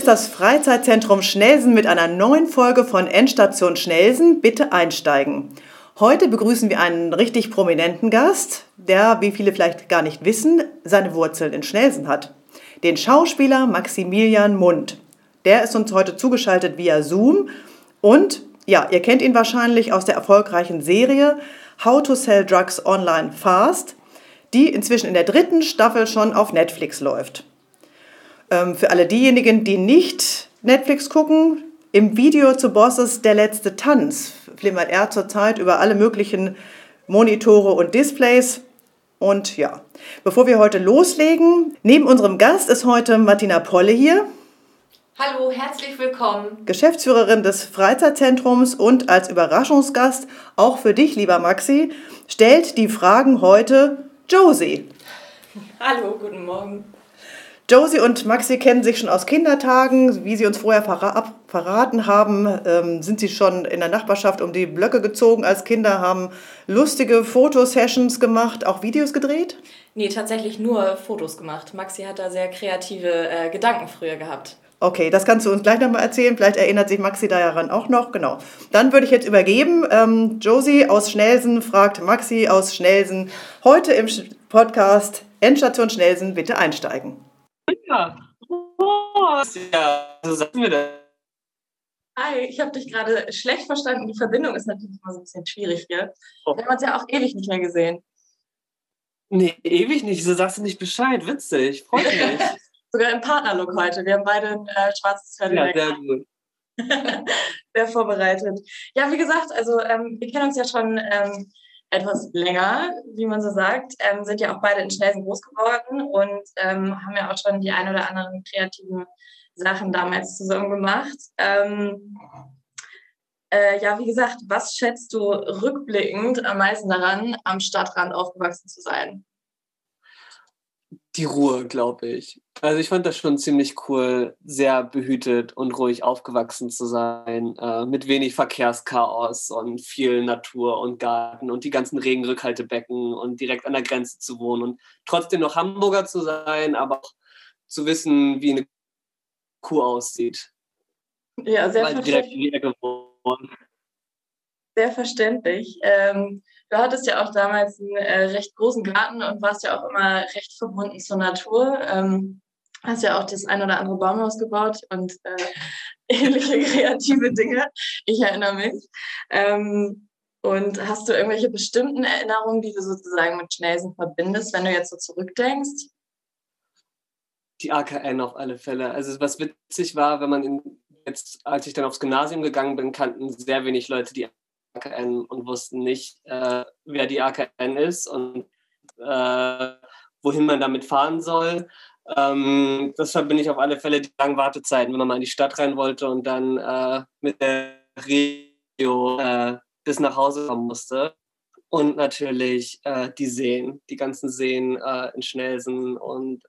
ist das Freizeitzentrum Schnelsen mit einer neuen Folge von Endstation Schnelsen. Bitte einsteigen. Heute begrüßen wir einen richtig prominenten Gast, der, wie viele vielleicht gar nicht wissen, seine Wurzeln in Schnelsen hat. Den Schauspieler Maximilian Mund. Der ist uns heute zugeschaltet via Zoom und ja, ihr kennt ihn wahrscheinlich aus der erfolgreichen Serie How to Sell Drugs Online Fast, die inzwischen in der dritten Staffel schon auf Netflix läuft. Ähm, für alle diejenigen, die nicht Netflix gucken, im Video zu Bosses Der letzte Tanz flimmert er zurzeit über alle möglichen Monitore und Displays. Und ja, bevor wir heute loslegen, neben unserem Gast ist heute Martina Polle hier. Hallo, herzlich willkommen. Geschäftsführerin des Freizeitzentrums und als Überraschungsgast, auch für dich, lieber Maxi, stellt die Fragen heute Josie. Hallo, guten Morgen. Josie und Maxi kennen sich schon aus Kindertagen. Wie sie uns vorher verraten haben, ähm, sind sie schon in der Nachbarschaft um die Blöcke gezogen als Kinder, haben lustige Fotosessions gemacht, auch Videos gedreht? Nee, tatsächlich nur Fotos gemacht. Maxi hat da sehr kreative äh, Gedanken früher gehabt. Okay, das kannst du uns gleich nochmal erzählen. Vielleicht erinnert sich Maxi daran auch noch. Genau. Dann würde ich jetzt übergeben. Ähm, Josie aus Schnelsen fragt Maxi aus Schnelsen heute im Podcast Endstation Schnelsen bitte einsteigen. Ja. Oh, ja, so sagen wir das. Hi, ich habe dich gerade schlecht verstanden. Die Verbindung ist natürlich immer so ein bisschen schwierig hier. Oh. Wir haben uns ja auch ewig nicht mehr gesehen. Nee, ewig nicht. So sagst du nicht Bescheid. Witzig. Freut mich. Sogar im Partnerlook heute. Wir haben beide ein äh, schwarzes Pferd. Ja, sehr gut. sehr vorbereitet. Ja, wie gesagt, also ähm, wir kennen uns ja schon ähm, etwas länger, wie man so sagt, ähm, sind ja auch beide in Schnelsen groß geworden und ähm, haben ja auch schon die ein oder anderen kreativen Sachen damals zusammen gemacht. Ähm, äh, ja, wie gesagt, was schätzt du rückblickend am meisten daran, am Stadtrand aufgewachsen zu sein? Die Ruhe, glaube ich. Also ich fand das schon ziemlich cool, sehr behütet und ruhig aufgewachsen zu sein, äh, mit wenig Verkehrschaos und viel Natur und Garten und die ganzen Regenrückhaltebecken und direkt an der Grenze zu wohnen und trotzdem noch Hamburger zu sein, aber auch zu wissen, wie eine Kuh aussieht. Ja, sehr verständlich. Sehr verständlich. Ähm, Du hattest ja auch damals einen äh, recht großen Garten und warst ja auch immer recht verbunden zur Natur. Ähm, hast ja auch das ein oder andere Baumhaus gebaut und äh, ähnliche kreative Dinge. Ich erinnere mich. Ähm, und hast du irgendwelche bestimmten Erinnerungen, die du sozusagen mit Schnelsen verbindest, wenn du jetzt so zurückdenkst? Die AKN auf alle Fälle. Also was witzig war, wenn man in, jetzt, als ich dann aufs Gymnasium gegangen bin, kannten sehr wenig Leute die AKN und wussten nicht, äh, wer die AKN ist und äh, wohin man damit fahren soll. Ähm, das verbinde ich auf alle Fälle die langen Wartezeiten, wenn man mal in die Stadt rein wollte und dann äh, mit der Regio äh, bis nach Hause kommen musste. Und natürlich äh, die Seen, die ganzen Seen äh, in Schnelsen und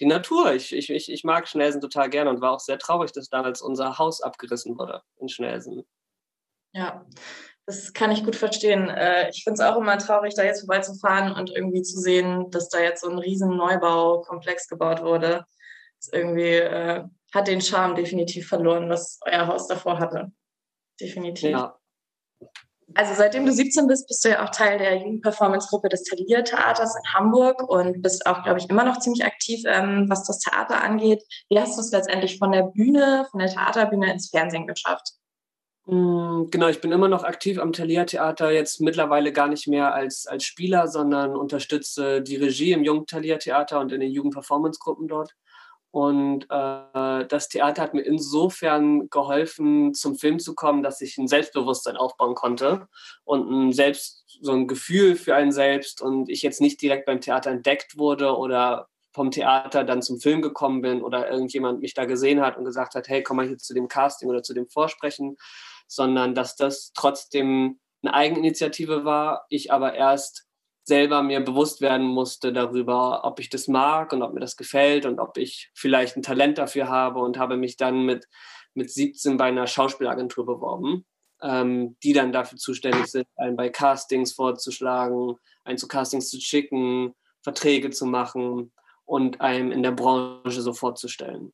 die Natur. Ich, ich, ich mag Schnelsen total gerne und war auch sehr traurig, dass damals unser Haus abgerissen wurde in Schnelsen. Ja, das kann ich gut verstehen. Äh, ich finde es auch immer traurig, da jetzt vorbeizufahren und irgendwie zu sehen, dass da jetzt so ein riesen Neubaukomplex gebaut wurde. Das irgendwie äh, hat den Charme definitiv verloren, was euer Haus davor hatte. Definitiv. Ja. Also seitdem du 17 bist, bist du ja auch Teil der Jugendperformance-Gruppe des Thalia Theaters in Hamburg und bist auch, glaube ich, immer noch ziemlich aktiv, ähm, was das Theater angeht. Wie hast du es letztendlich von der Bühne, von der Theaterbühne ins Fernsehen geschafft? Mm, genau, ich bin immer noch aktiv am Thalia Theater, jetzt mittlerweile gar nicht mehr als, als Spieler, sondern unterstütze die Regie im Jungen Thalia Theater und in den Jugendperformance-Gruppen dort. Und äh, das Theater hat mir insofern geholfen, zum Film zu kommen, dass ich ein Selbstbewusstsein aufbauen konnte und ein Selbst, so ein Gefühl für einen selbst und ich jetzt nicht direkt beim Theater entdeckt wurde oder vom Theater dann zum Film gekommen bin oder irgendjemand mich da gesehen hat und gesagt hat, hey, komm mal hier zu dem Casting oder zu dem Vorsprechen, sondern dass das trotzdem eine Eigeninitiative war, ich aber erst selber mir bewusst werden musste darüber, ob ich das mag und ob mir das gefällt und ob ich vielleicht ein Talent dafür habe und habe mich dann mit, mit 17 bei einer Schauspielagentur beworben, ähm, die dann dafür zuständig sind, einen bei Castings vorzuschlagen, einen zu Castings zu schicken, Verträge zu machen und einem in der Branche so vorzustellen.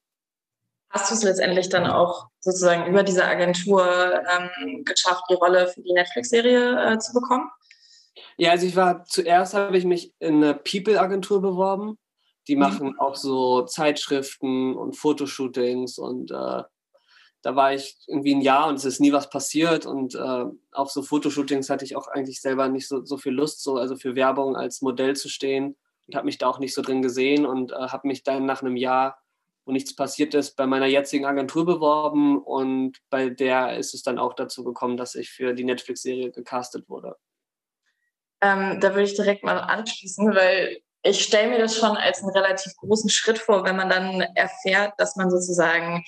Hast du es letztendlich dann auch sozusagen über diese Agentur ähm, geschafft, die Rolle für die Netflix-Serie äh, zu bekommen? Ja, also ich war zuerst habe ich mich in eine People-Agentur beworben. Die mhm. machen mhm. auch so Zeitschriften und Fotoshootings und äh, da war ich irgendwie ein Jahr und es ist nie was passiert und äh, auf so Fotoshootings hatte ich auch eigentlich selber nicht so, so viel Lust, so also für Werbung als Modell zu stehen und habe mich da auch nicht so drin gesehen und äh, habe mich dann nach einem Jahr, wo nichts passiert ist, bei meiner jetzigen Agentur beworben und bei der ist es dann auch dazu gekommen, dass ich für die Netflix-Serie gecastet wurde. Ähm, da würde ich direkt mal anschließen, weil ich stelle mir das schon als einen relativ großen Schritt vor, wenn man dann erfährt, dass man sozusagen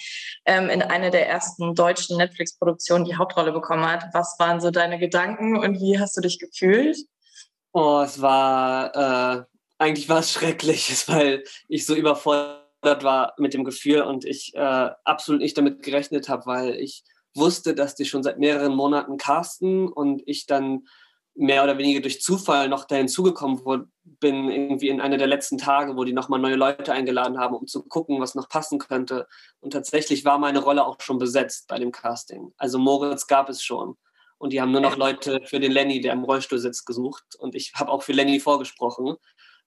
ähm, in einer der ersten deutschen Netflix-Produktionen die Hauptrolle bekommen hat. Was waren so deine Gedanken und wie hast du dich gefühlt? Oh, es war, äh, eigentlich war es schrecklich, weil ich so überfordert war mit dem Gefühl und ich äh, absolut nicht damit gerechnet habe, weil ich wusste, dass die schon seit mehreren Monaten casten und ich dann mehr oder weniger durch Zufall noch dahin zugekommen bin, irgendwie in einer der letzten Tage, wo die nochmal neue Leute eingeladen haben, um zu gucken, was noch passen könnte. Und tatsächlich war meine Rolle auch schon besetzt bei dem Casting. Also Moritz gab es schon. Und die haben nur noch Leute für den Lenny, der im Rollstuhl sitzt, gesucht. Und ich habe auch für Lenny vorgesprochen.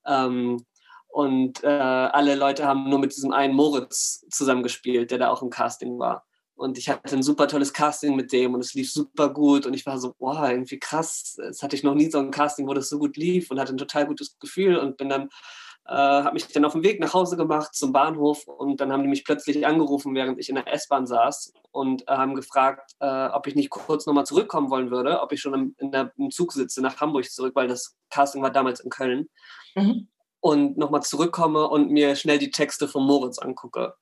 Ähm, und äh, alle Leute haben nur mit diesem einen Moritz zusammengespielt, der da auch im Casting war. Und ich hatte ein super tolles Casting mit dem und es lief super gut. Und ich war so, boah, irgendwie krass. Das hatte ich noch nie so ein Casting, wo das so gut lief und hatte ein total gutes Gefühl und bin dann, äh, habe mich dann auf den Weg nach Hause gemacht zum Bahnhof und dann haben die mich plötzlich angerufen, während ich in der S-Bahn saß und äh, haben gefragt, äh, ob ich nicht kurz nochmal zurückkommen wollen würde, ob ich schon im, der, im Zug sitze nach Hamburg zurück, weil das Casting war damals in Köln. Mhm. Und nochmal zurückkomme und mir schnell die Texte von Moritz angucke,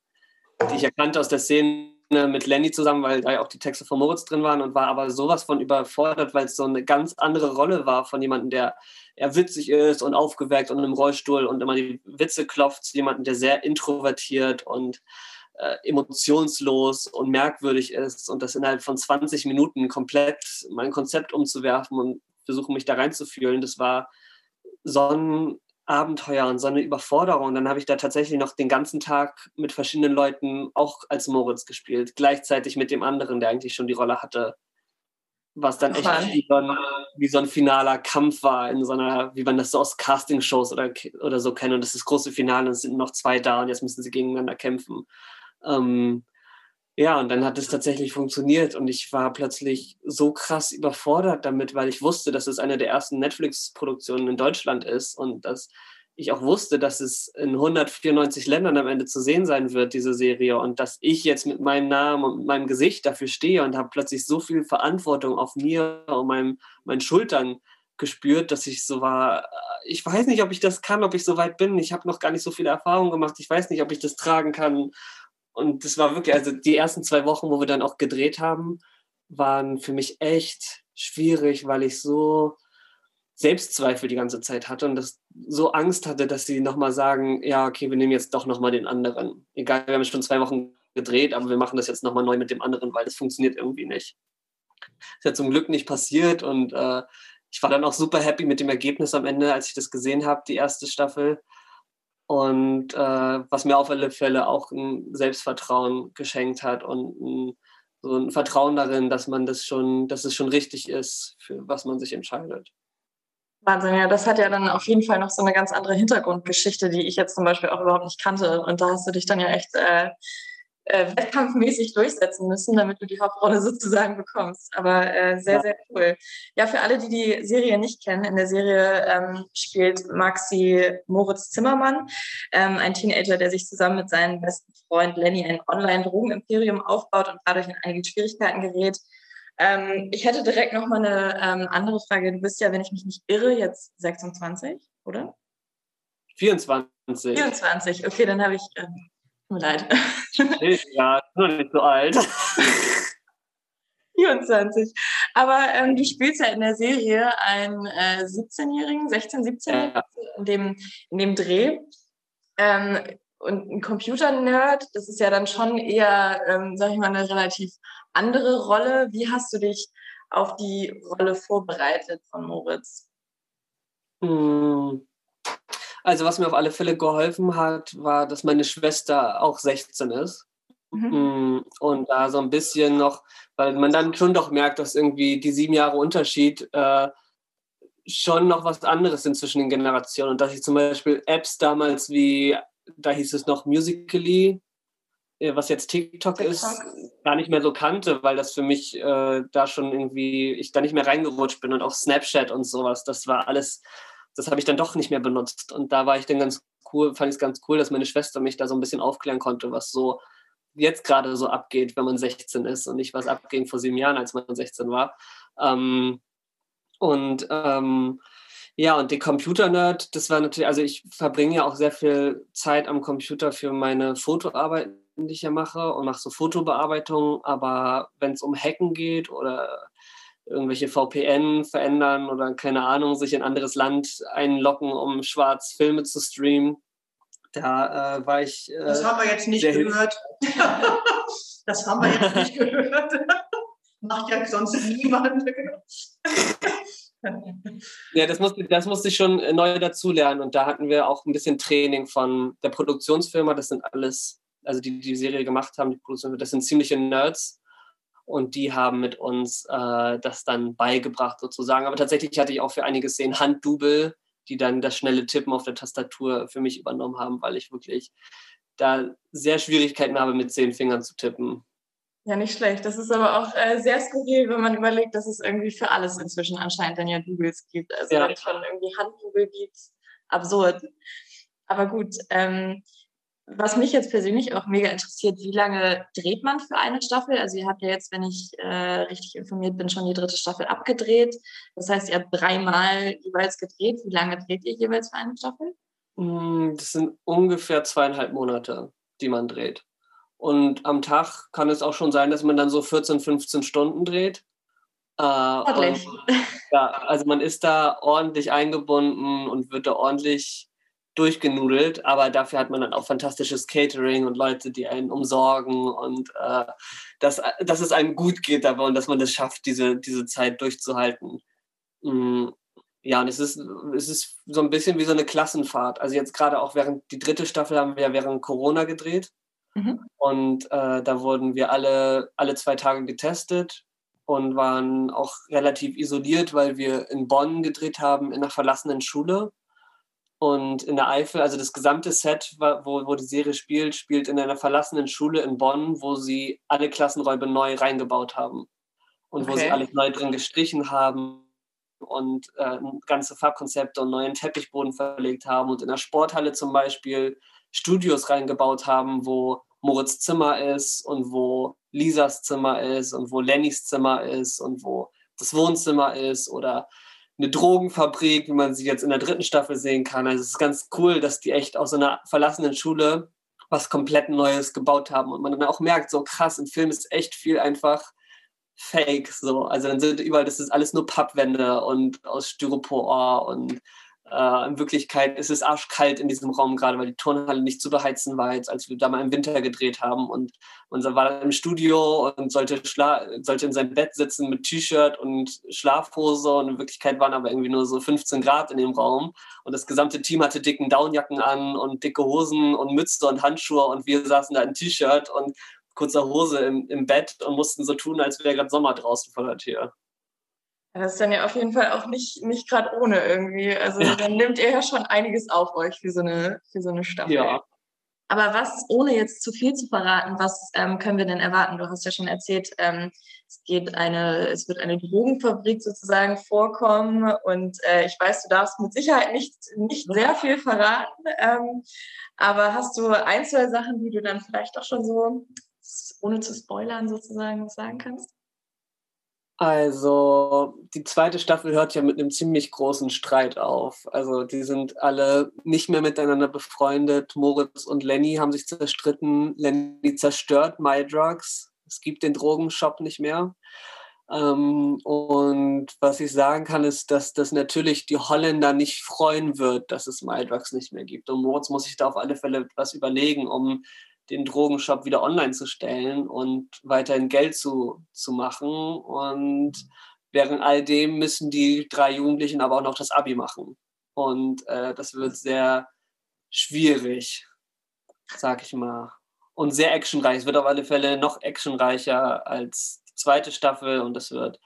die ich erkannte aus der Szene mit Lenny zusammen, weil da ja auch die Texte von Moritz drin waren und war aber sowas von überfordert, weil es so eine ganz andere Rolle war von jemandem, der eher witzig ist und aufgeweckt und im Rollstuhl und immer die Witze klopft, zu jemandem, der sehr introvertiert und äh, emotionslos und merkwürdig ist und das innerhalb von 20 Minuten komplett mein Konzept umzuwerfen und versuchen, mich da reinzufühlen, das war so ein Abenteuer und so eine Überforderung. Dann habe ich da tatsächlich noch den ganzen Tag mit verschiedenen Leuten auch als Moritz gespielt, gleichzeitig mit dem anderen, der eigentlich schon die Rolle hatte. Was dann echt wie so, ein, wie so, ein, finaler Kampf war, in so einer, wie man das so aus Castingshows oder, oder so kennt. Und das ist das große Finale und es sind noch zwei da und jetzt müssen sie gegeneinander kämpfen. Ähm, ja, und dann hat es tatsächlich funktioniert und ich war plötzlich so krass überfordert damit, weil ich wusste, dass es eine der ersten Netflix-Produktionen in Deutschland ist und dass ich auch wusste, dass es in 194 Ländern am Ende zu sehen sein wird, diese Serie, und dass ich jetzt mit meinem Namen und meinem Gesicht dafür stehe und habe plötzlich so viel Verantwortung auf mir und meinem, meinen Schultern gespürt, dass ich so war, ich weiß nicht, ob ich das kann, ob ich so weit bin. Ich habe noch gar nicht so viele Erfahrungen gemacht. Ich weiß nicht, ob ich das tragen kann. Und das war wirklich, also die ersten zwei Wochen, wo wir dann auch gedreht haben, waren für mich echt schwierig, weil ich so Selbstzweifel die ganze Zeit hatte und das so Angst hatte, dass sie nochmal sagen, ja, okay, wir nehmen jetzt doch nochmal den anderen. Egal, wir haben schon zwei Wochen gedreht, aber wir machen das jetzt nochmal neu mit dem anderen, weil das funktioniert irgendwie nicht. Das ist ja zum Glück nicht passiert und äh, ich war dann auch super happy mit dem Ergebnis am Ende, als ich das gesehen habe, die erste Staffel. Und äh, was mir auf alle Fälle auch ein Selbstvertrauen geschenkt hat und ein, so ein Vertrauen darin, dass man das schon, dass es schon richtig ist, für was man sich entscheidet. Wahnsinn, ja, das hat ja dann auf jeden Fall noch so eine ganz andere Hintergrundgeschichte, die ich jetzt zum Beispiel auch überhaupt nicht kannte. Und da hast du dich dann ja echt äh, äh, wettkampfmäßig durchsetzen müssen, damit du die Hauptrolle sozusagen bekommst. Aber äh, sehr, ja. sehr cool. Ja, für alle, die die Serie nicht kennen, in der Serie ähm, spielt Maxi Moritz Zimmermann, ähm, ein Teenager, der sich zusammen mit seinem besten Freund Lenny ein Online-Drogenimperium aufbaut und dadurch in einige Schwierigkeiten gerät. Ähm, ich hätte direkt noch mal eine ähm, andere Frage. Du bist ja, wenn ich mich nicht irre, jetzt 26, oder? 24. 24, okay, dann habe ich ähm, Tut mir leid. Ja, noch nicht so alt. 24. Aber ähm, du spielst ja in der Serie einen äh, 17-Jährigen, 16-, 17-Jährigen ja. in, dem, in dem Dreh. Ähm, und ein Computer-Nerd, das ist ja dann schon eher, ähm, sag ich mal, eine relativ andere Rolle. Wie hast du dich auf die Rolle vorbereitet von Moritz? Hm. Also was mir auf alle Fälle geholfen hat, war, dass meine Schwester auch 16 ist Mhm. Mm, und da so ein bisschen noch, weil man dann schon doch merkt, dass irgendwie die sieben Jahre Unterschied äh, schon noch was anderes sind zwischen den Generationen. Und dass ich zum Beispiel Apps damals wie, da hieß es noch Musically, äh, was jetzt TikTok, TikTok, ist, gar nicht mehr so kannte, weil das für mich äh, da schon irgendwie, ich da nicht mehr reingerutscht bin und auch Snapchat und sowas, das war alles, das habe ich dann doch nicht mehr benutzt. Und da war ich dann ganz cool, fand ich es ganz cool, dass meine Schwester mich da so ein bisschen aufklären konnte, was so jetzt gerade so abgeht, wenn man 16 ist und nicht was abging vor sieben Jahren, als man 16 war. Ähm, und ähm, ja, und die Computer-Nerd, das war natürlich, also ich verbringe ja auch sehr viel Zeit am Computer für meine Fotoarbeiten, die ich ja mache und mache so Fotobearbeitung, aber wenn es um Hacken geht oder irgendwelche VPN verändern oder keine Ahnung, sich in ein anderes Land einloggen, um schwarz Filme zu streamen, da äh, war ich. Äh, das haben wir jetzt nicht gehört. das haben wir jetzt nicht gehört. Macht ja sonst niemand. ja, das musste, das musste ich schon neu dazulernen. Und da hatten wir auch ein bisschen Training von der Produktionsfirma. Das sind alles, also die die Serie gemacht haben, die Produktionsfirma, das sind ziemliche Nerds. Und die haben mit uns äh, das dann beigebracht sozusagen. Aber tatsächlich hatte ich auch für einige Szenen Handdouble, die dann das schnelle Tippen auf der Tastatur für mich übernommen haben, weil ich wirklich da sehr Schwierigkeiten habe, mit zehn Fingern zu tippen. Ja, nicht schlecht. Das ist aber auch äh, sehr skurril, wenn man überlegt, dass es irgendwie für alles inzwischen anscheinend dann ja Doubles gibt. Also ja. wenn es schon irgendwie Handdouble gibt, absurd. Aber gut, ähm, was mich jetzt persönlich auch mega interessiert, wie lange dreht man für eine Staffel? Also ihr habt ja jetzt, wenn ich äh, richtig informiert bin, schon die dritte Staffel abgedreht. Das heißt, ihr habt dreimal jeweils gedreht. Wie lange dreht ihr jeweils für eine Staffel? Mm, das sind ungefähr zweieinhalb Monate, die man dreht. Und am Tag kann es auch schon sein, dass man dann so 14, 15 Stunden dreht. Äh, ordentlich. Und, ja, also man ist da ordentlich eingebunden und wird da ordentlich durchgenudelt, aber dafür hat man dann auch fantastisches Catering und Leute, die einen umsorgen und äh, dass, dass es einem gut geht dabei und dass man es schafft, diese, diese Zeit durchzuhalten. Mm, ja, und es ist, es ist so ein bisschen wie so eine Klassenfahrt. Also jetzt gerade auch während die dritte Staffel haben wir ja während Corona gedreht. Mhm. Und äh, da wurden wir alle, alle zwei Tage getestet und waren auch relativ isoliert, weil wir in Bonn gedreht haben, in einer verlassenen Schule. Und in der Eifel, also das gesamte Set, wo, wo die Serie spielt, spielt in einer verlassenen Schule in Bonn, wo sie alle Klassenräume neu reingebaut haben. Und okay. wo sie alles neu drin gestrichen haben und äh, ganze Farbkonzepte und neuen Teppichboden verlegt haben. Und in der Sporthalle zum Beispiel Studios reingebaut haben, wo Moritz Zimmer ist und wo Lisas Zimmer ist und wo Lennys Zimmer ist und wo das Wohnzimmer ist oder eine Drogenfabrik, wie man sie jetzt in der dritten Staffel sehen kann. Also es ist ganz cool, dass die echt aus so einer verlassenen Schule was komplett Neues gebaut haben und man dann auch merkt, so krass, im Film ist echt viel einfach fake. So. Also dann sind überall, das ist alles nur Pappwände und aus Styropor und äh, in Wirklichkeit ist es arschkalt in diesem Raum gerade, weil die Turnhalle nicht zu beheizen war, jetzt als wir da mal im Winter gedreht haben. Und unser war im Studio und sollte, sollte in seinem Bett sitzen mit T-Shirt und Schlafhose. Und in Wirklichkeit waren aber irgendwie nur so 15 Grad in dem Raum. Und das gesamte Team hatte dicken Downjacken an und dicke Hosen und Mütze und Handschuhe. Und wir saßen da in T-Shirt und kurzer Hose im, im Bett und mussten so tun, als wäre gerade Sommer draußen vor der Tür. Das ist dann ja auf jeden Fall auch nicht, nicht gerade ohne irgendwie. Also dann nimmt ihr ja schon einiges auf euch für so eine, für so eine Staffel. Ja. Aber was, ohne jetzt zu viel zu verraten, was ähm, können wir denn erwarten? Du hast ja schon erzählt, ähm, es geht eine, es wird eine Drogenfabrik sozusagen vorkommen und äh, ich weiß, du darfst mit Sicherheit nicht, nicht sehr viel verraten. Ähm, aber hast du ein, zwei Sachen, die du dann vielleicht auch schon so, ohne zu spoilern sozusagen, sagen kannst? Also die zweite Staffel hört ja mit einem ziemlich großen Streit auf. Also die sind alle nicht mehr miteinander befreundet. Moritz und Lenny haben sich zerstritten. Lenny zerstört My Drugs. Es gibt den Drogenshop nicht mehr. Ähm, und was ich sagen kann, ist, dass das natürlich die Holländer nicht freuen wird, dass es My Drugs nicht mehr gibt. Und Moritz muss sich da auf alle Fälle etwas überlegen, um den Drogenshop wieder online zu stellen und weiterhin Geld zu, zu machen. Und während all dem müssen die drei Jugendlichen aber auch noch das Abi machen. Und äh, das wird sehr schwierig, sag ich mal. und sehr actionreich. Es wird auf alle Fälle noch actionreicher als die zweite Staffel und es wird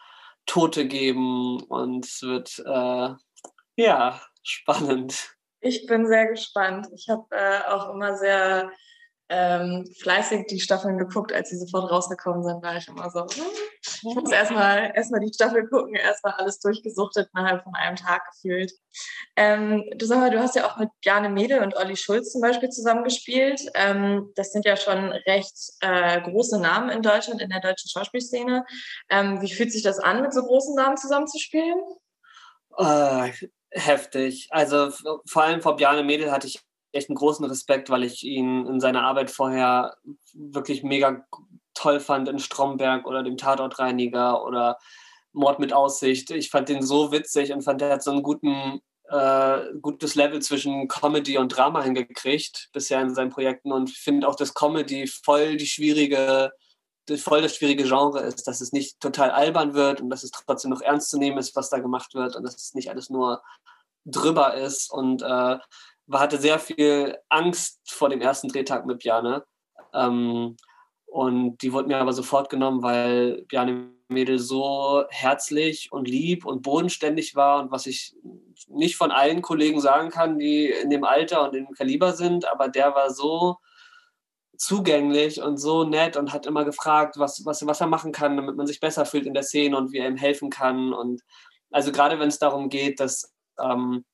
Tote geben und es wird äh, ja spannend. Ich bin sehr gespannt. Ich habe äh, auch immer sehr ähm, fleißig die Staffeln geguckt, als sie sofort rausgekommen sind, war ich immer so, hm, ich muss erstmal erstmal die Staffel gucken, erstmal alles durchgesuchtet innerhalb von einem Tag gefühlt. Ähm, du sag mal, du hast ja auch mit Bjarne Mädel und Olli Schulz zum Beispiel zusammengespielt. Ähm, das sind ja schon recht äh, große Namen in Deutschland, in der deutschen Schauspielszene. Ähm, wie fühlt sich das an, mit so großen Namen zusammenzuspielen? Äh, heftig. Also vor allem vor Bjarne Mädel hatte ich echt einen großen Respekt, weil ich ihn in seiner Arbeit vorher wirklich mega toll fand in Stromberg oder dem Tatortreiniger oder Mord mit Aussicht. Ich fand den so witzig und fand, er hat so ein guten, äh, gutes Level zwischen Comedy und Drama hingekriegt bisher in seinen Projekten und finde auch, dass Comedy voll die schwierige voll das schwierige Genre ist, dass es nicht total albern wird und dass es trotzdem noch ernst zu nehmen ist, was da gemacht wird und dass es nicht alles nur drüber ist und äh, hatte sehr viel Angst vor dem ersten Drehtag mit Bjane. Ähm, und die wurde mir aber sofort genommen, weil Bjane Mädel so herzlich und lieb und bodenständig war und was ich nicht von allen Kollegen sagen kann, die in dem Alter und im Kaliber sind, aber der war so zugänglich und so nett und hat immer gefragt, was, was, was er machen kann, damit man sich besser fühlt in der Szene und wie er ihm helfen kann. Und also gerade wenn es darum geht, dass ähm,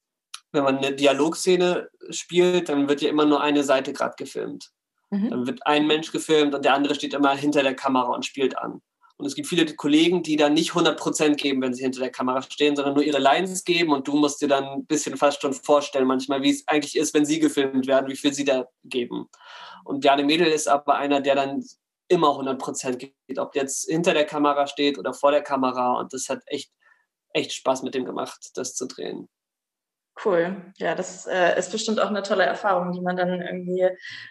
wenn man eine Dialogszene spielt, dann wird ja immer nur eine Seite gerade gefilmt. Mhm. Dann wird ein Mensch gefilmt und der andere steht immer hinter der Kamera und spielt an. Und es gibt viele Kollegen, die dann nicht 100% geben, wenn sie hinter der Kamera stehen, sondern nur ihre Lines geben und du musst dir dann ein bisschen fast schon vorstellen, manchmal, wie es eigentlich ist, wenn sie gefilmt werden, wie viel sie da geben. Und Jane Mädel ist aber einer, der dann immer 100% geht, ob jetzt hinter der Kamera steht oder vor der Kamera. Und das hat echt, echt Spaß mit dem gemacht, das zu drehen. Cool. Ja, das äh, ist bestimmt auch eine tolle Erfahrung, die man dann irgendwie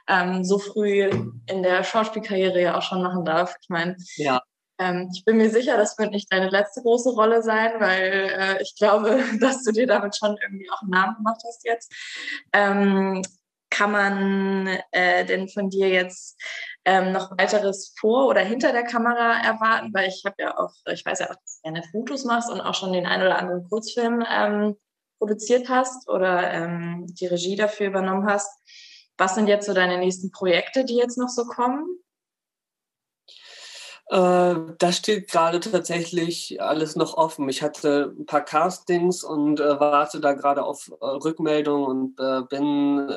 ähm, so früh in der Schauspielkarriere ja auch schon machen darf. Ich meine, ja. ähm, ich bin mir sicher, das wird nicht deine letzte große Rolle sein, weil äh, ich glaube, dass du dir damit schon irgendwie auch einen Namen gemacht hast jetzt. Ähm, kann man äh, denn von dir jetzt ähm, noch weiteres vor oder hinter der Kamera erwarten? Weil ich habe ja auch, ich weiß ja auch, dass du gerne Fotos machst und auch schon den einen oder anderen Kurzfilm ähm, produziert hast oder ähm, die Regie dafür übernommen hast. Was sind jetzt so deine nächsten Projekte, die jetzt noch so kommen? Äh, da steht gerade tatsächlich alles noch offen. Ich hatte ein paar Castings und äh, warte da gerade auf äh, Rückmeldungen und äh, bin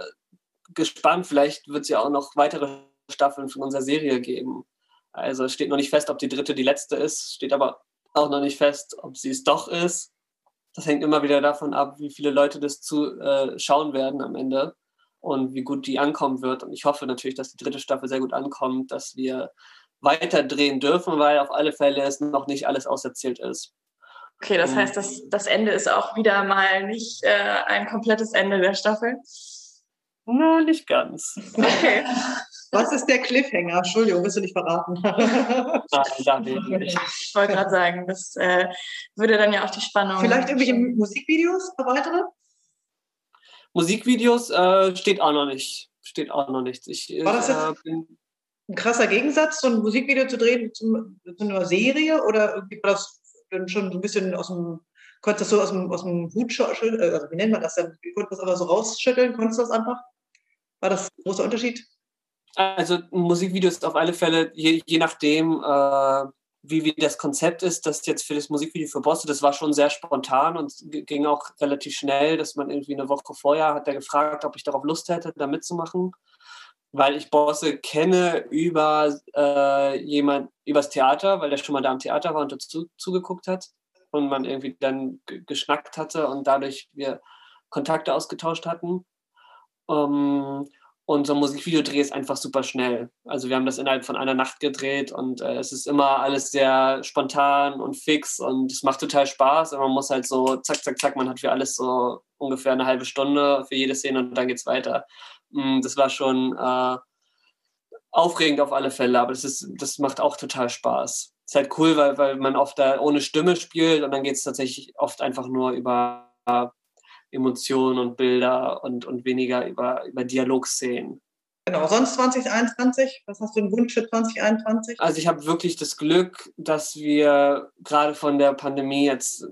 gespannt. Vielleicht wird es ja auch noch weitere Staffeln von unserer Serie geben. Also steht noch nicht fest, ob die dritte die letzte ist, steht aber auch noch nicht fest, ob sie es doch ist das hängt immer wieder davon ab, wie viele Leute das zu äh, schauen werden am Ende und wie gut die ankommen wird. Und ich hoffe natürlich, dass die dritte Staffel sehr gut ankommt, dass wir weiter drehen dürfen, weil auf alle Fälle es noch nicht alles auserzählt ist. Okay, das heißt, das, das Ende ist auch wieder mal nicht äh, ein komplettes Ende der Staffel? Na, nicht ganz. Okay. Was ist der Cliffhanger? Entschuldigung, willst du nicht verraten? Nein, nicht. Ich wollte gerade sagen, das äh, würde dann ja auch die Spannung. Vielleicht irgendwelche Musikvideos, weitere? Musikvideos äh, steht auch noch nicht. Steht auch noch nichts. Ich, War das jetzt äh, ein krasser Gegensatz, so ein Musikvideo zu drehen zu, zu einer Serie? Oder irgendwie war das dann schon so ein bisschen aus dem Konntest du das so aus dem, aus dem Hut schütteln? Äh, also wie nennt man das denn? Konntest du das einfach so rausschütteln? Konntest du das einfach? War das ein großer Unterschied? Also ein Musikvideo ist auf alle Fälle, je, je nachdem, äh, wie, wie das Konzept ist, das jetzt für das Musikvideo für Bosse, das war schon sehr spontan und ging auch relativ schnell, dass man irgendwie eine Woche vorher hat er gefragt, ob ich darauf Lust hätte, da mitzumachen. Weil ich Bosse kenne über äh, jemand, übers Theater, weil der schon mal da am Theater war und dazu zugeguckt hat und man irgendwie dann geschnackt hatte und dadurch wir Kontakte ausgetauscht hatten. Ähm, und so ein Musikvideodreh ist einfach super schnell. Also wir haben das innerhalb von einer Nacht gedreht und äh, es ist immer alles sehr spontan und fix und es macht total Spaß. Und man muss halt so zack, zack, zack, man hat für alles so ungefähr eine halbe Stunde für jede Szene und dann geht's weiter. Mm, das war schon äh, aufregend auf alle Fälle, aber das, ist, das macht auch total Spaß. Ist halt cool, weil, weil man oft da ohne Stimme spielt und dann geht es tatsächlich oft einfach nur über Emotionen und Bilder und, und weniger über, über Dialogszenen. Genau, sonst 2021, was hast du einen Wunsch für 2021? Also ich habe wirklich das Glück, dass wir gerade von der Pandemie jetzt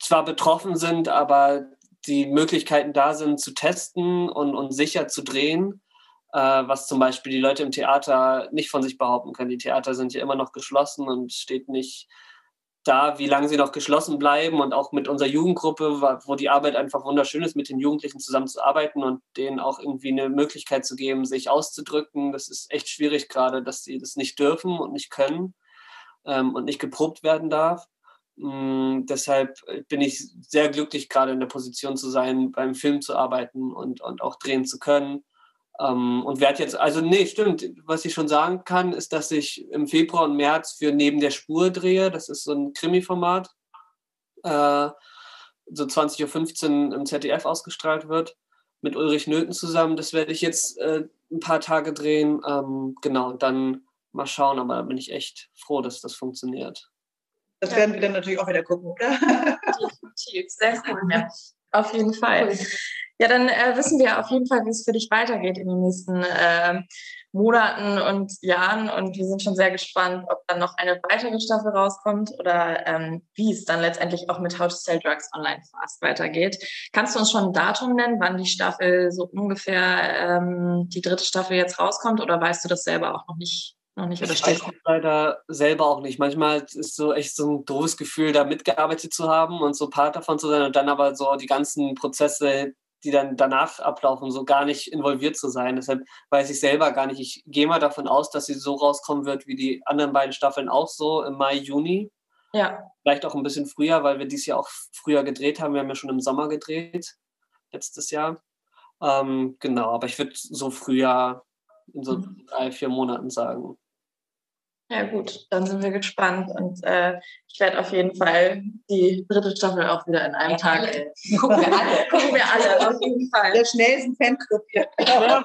zwar betroffen sind, aber die Möglichkeiten da sind zu testen und, und sicher zu drehen, äh, was zum Beispiel die Leute im Theater nicht von sich behaupten können. Die Theater sind ja immer noch geschlossen und steht nicht da, wie lange sie noch geschlossen bleiben und auch mit unserer Jugendgruppe, wo die Arbeit einfach wunderschön ist, mit den Jugendlichen zusammenzuarbeiten und denen auch irgendwie eine Möglichkeit zu geben, sich auszudrücken. Das ist echt schwierig gerade, dass sie das nicht dürfen und nicht können ähm, und nicht geprobt werden darf. Mm, deshalb bin ich sehr glücklich, gerade in der Position zu sein, beim Film zu arbeiten und, und auch drehen zu können. Ähm, und werde jetzt, also nee, stimmt, was ich schon sagen kann, ist, dass ich im Februar und März für Neben der Spur drehe. Das ist so ein Krimi-Format, äh, so 20.15 Uhr im ZDF ausgestrahlt wird, mit Ulrich Nöten zusammen. Das werde ich jetzt äh, ein paar Tage drehen. Ähm, genau, dann mal schauen, aber da bin ich echt froh, dass das funktioniert. Das werden wir dann natürlich auch wieder gucken, oder? Definitiv, sehr cool. Ja. Auf jeden Fall. Ja, dann äh, wissen wir auf jeden Fall, wie es für dich weitergeht in den nächsten äh, Monaten und Jahren. Und wir sind schon sehr gespannt, ob dann noch eine weitere Staffel rauskommt oder ähm, wie es dann letztendlich auch mit How to Sell Drugs Online Fast weitergeht. Kannst du uns schon ein Datum nennen, wann die Staffel so ungefähr ähm, die dritte Staffel jetzt rauskommt oder weißt du das selber auch noch nicht? Noch nicht oder ich weiß leider selber auch nicht. Manchmal ist so echt so ein doofes Gefühl, da mitgearbeitet zu haben und so Part davon zu sein und dann aber so die ganzen Prozesse die dann danach ablaufen, so gar nicht involviert zu sein. Deshalb weiß ich selber gar nicht. Ich gehe mal davon aus, dass sie so rauskommen wird wie die anderen beiden Staffeln auch so im Mai, Juni. Ja. Vielleicht auch ein bisschen früher, weil wir dieses Jahr auch früher gedreht haben. Wir haben ja schon im Sommer gedreht, letztes Jahr. Ähm, genau, aber ich würde so früher in so mhm. drei, vier Monaten sagen. Ja gut, dann sind wir gespannt und äh, ich werde auf jeden Fall die dritte Staffel auch wieder in einem ja, Tag. Gucken wir alle. Gucken wir alle, auf jeden Fall. Der schnellsten Fanclub hier.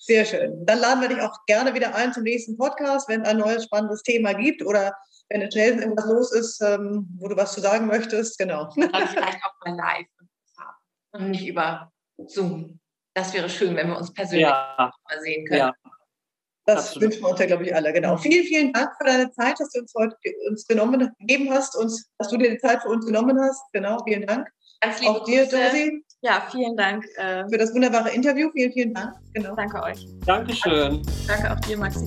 Sehr schön. Dann laden wir dich auch gerne wieder ein zum nächsten Podcast, wenn es ein neues spannendes Thema gibt oder wenn in Schnellsen irgendwas los ist, ähm, wo du was zu sagen möchtest. Genau. Dann vielleicht auch mal live und nicht über Zoom. Das wäre schön, wenn wir uns persönlich ja. mal sehen können. Ja. Das Absolut. wünschen wir uns ja, glaube ich, alle. Genau. Vielen, vielen Dank für deine Zeit, dass du uns heute uns genommen, gegeben hast und dass du dir die Zeit für uns genommen hast. Genau, vielen Dank. Ganz liebe Auch dir, Dosi. Ja, vielen Dank. Äh, für das wunderbare Interview. Vielen, vielen Dank. Genau. Danke euch. Dankeschön. Danke auch dir, Maxi.